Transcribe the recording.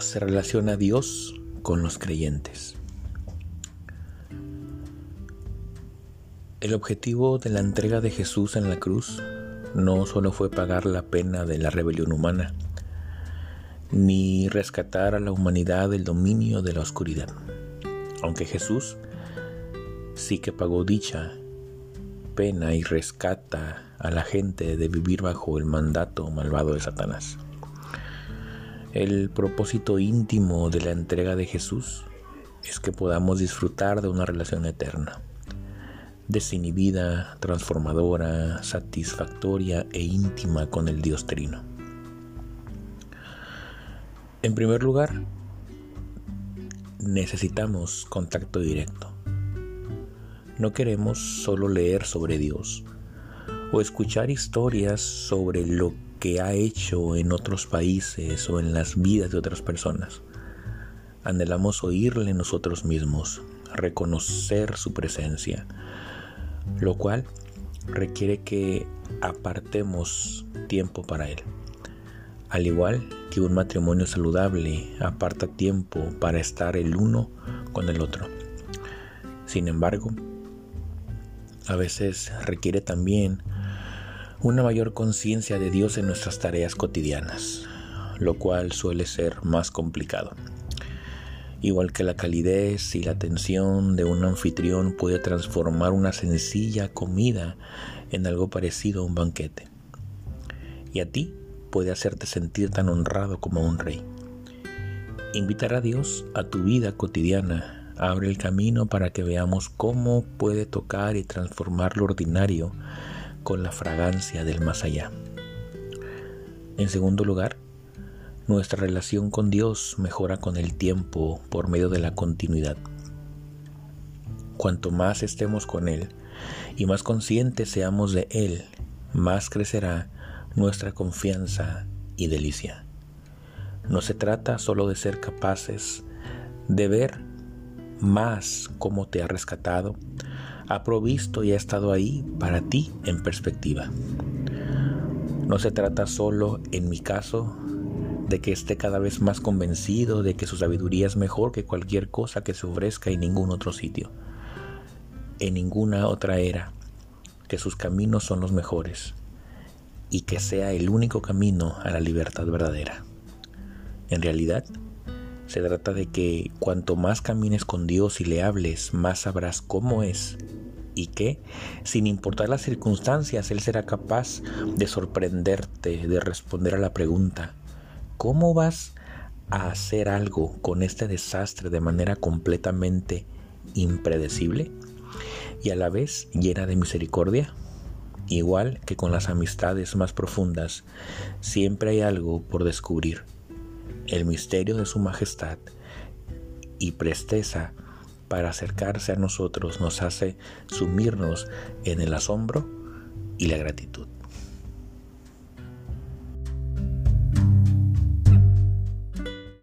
se relaciona Dios con los creyentes? El objetivo de la entrega de Jesús en la cruz no solo fue pagar la pena de la rebelión humana, ni rescatar a la humanidad del dominio de la oscuridad, aunque Jesús sí que pagó dicha pena y rescata a la gente de vivir bajo el mandato malvado de Satanás. El propósito íntimo de la entrega de Jesús es que podamos disfrutar de una relación eterna desinhibida, transformadora, satisfactoria e íntima con el Dios Trino. En primer lugar, necesitamos contacto directo. No queremos solo leer sobre Dios o escuchar historias sobre lo que ha hecho en otros países o en las vidas de otras personas. Anhelamos oírle nosotros mismos, reconocer su presencia, lo cual requiere que apartemos tiempo para él. Al igual que un matrimonio saludable aparta tiempo para estar el uno con el otro. Sin embargo, a veces requiere también una mayor conciencia de Dios en nuestras tareas cotidianas, lo cual suele ser más complicado. Igual que la calidez y la atención de un anfitrión puede transformar una sencilla comida en algo parecido a un banquete. Y a ti puede hacerte sentir tan honrado como un rey. Invitar a Dios a tu vida cotidiana abre el camino para que veamos cómo puede tocar y transformar lo ordinario con la fragancia del más allá. En segundo lugar, nuestra relación con Dios mejora con el tiempo por medio de la continuidad. Cuanto más estemos con Él y más conscientes seamos de Él, más crecerá nuestra confianza y delicia. No se trata solo de ser capaces de ver más cómo te ha rescatado, ha provisto y ha estado ahí para ti en perspectiva. No se trata solo, en mi caso, de que esté cada vez más convencido de que su sabiduría es mejor que cualquier cosa que se ofrezca en ningún otro sitio, en ninguna otra era, que sus caminos son los mejores y que sea el único camino a la libertad verdadera. En realidad, se trata de que cuanto más camines con Dios y le hables, más sabrás cómo es y que, sin importar las circunstancias, Él será capaz de sorprenderte, de responder a la pregunta, ¿Cómo vas a hacer algo con este desastre de manera completamente impredecible y a la vez llena de misericordia? Igual que con las amistades más profundas, siempre hay algo por descubrir. El misterio de su majestad y presteza para acercarse a nosotros nos hace sumirnos en el asombro y la gratitud.